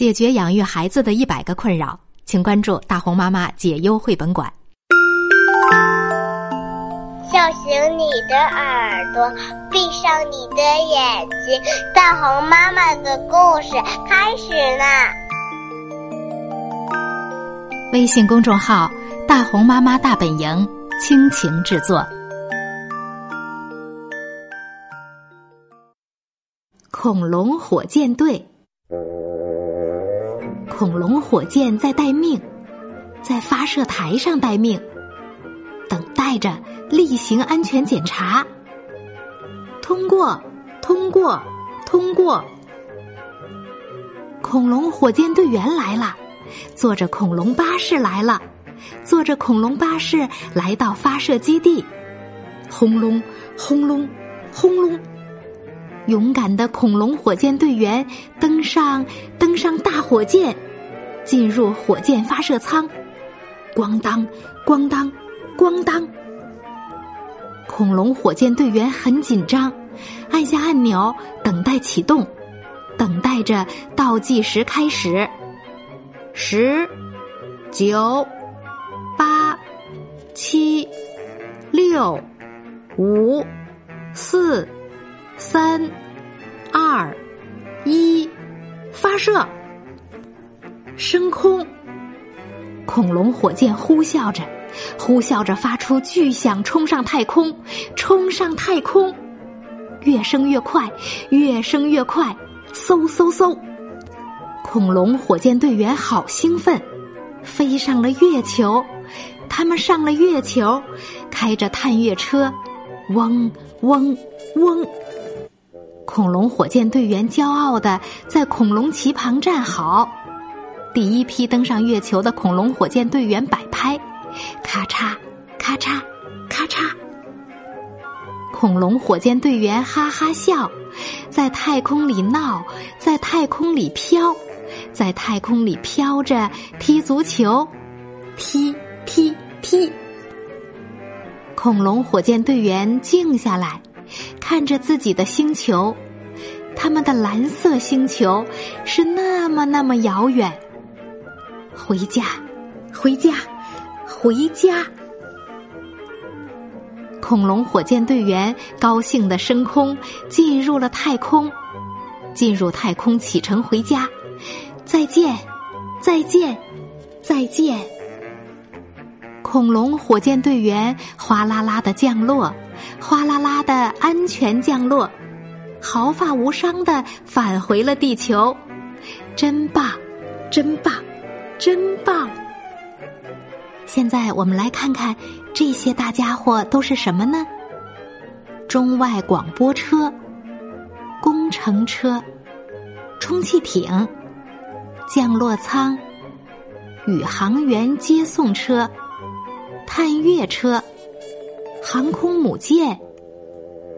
解决养育孩子的一百个困扰，请关注大红妈妈解忧绘本馆。叫醒你的耳朵，闭上你的眼睛，大红妈妈的故事开始啦！微信公众号“大红妈妈大本营”倾情制作。恐龙火箭队。恐龙火箭在待命，在发射台上待命，等待着例行安全检查。通过，通过，通过！恐龙火箭队员来了，坐着恐龙巴士来了，坐着恐龙巴士来到发射基地。轰隆，轰隆，轰隆！勇敢的恐龙火箭队员登上登上大火箭。进入火箭发射舱，咣当，咣当，咣当！恐龙火箭队员很紧张，按下按钮等待启动，等待着倒计时开始。十、九、八、七、六、五、四、三、二、一，发射！升空，恐龙火箭呼啸着，呼啸着发出巨响，冲上太空，冲上太空，越升越快，越升越快，嗖嗖嗖！恐龙火箭队员好兴奋，飞上了月球，他们上了月球，开着探月车，嗡嗡嗡！恐龙火箭队员骄傲的在恐龙旗旁站好。第一批登上月球的恐龙火箭队员摆拍，咔嚓，咔嚓，咔嚓。恐龙火箭队员哈哈笑，在太空里闹，在太空里飘，在太空里飘着踢足球，踢踢踢。恐龙火箭队员静下来，看着自己的星球，他们的蓝色星球是那么那么遥远。回家，回家，回家！恐龙火箭队员高兴的升空，进入了太空，进入太空启程回家。再见，再见，再见！恐龙火箭队员哗啦啦的降落，哗啦啦的安全降落，毫发无伤的返回了地球。真棒，真棒！真棒！现在我们来看看这些大家伙都是什么呢？中外广播车、工程车、充气艇、降落舱、宇航员接送车、探月车、航空母舰，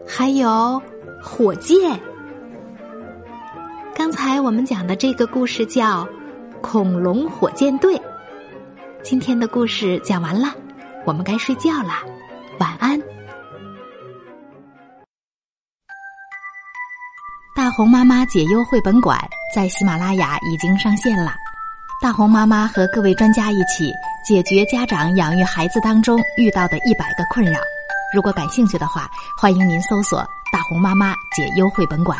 还有火箭。刚才我们讲的这个故事叫。恐龙火箭队，今天的故事讲完了，我们该睡觉了，晚安。大红妈妈解忧绘本馆在喜马拉雅已经上线了，大红妈妈和各位专家一起解决家长养育孩子当中遇到的一百个困扰。如果感兴趣的话，欢迎您搜索“大红妈妈解忧绘本馆”。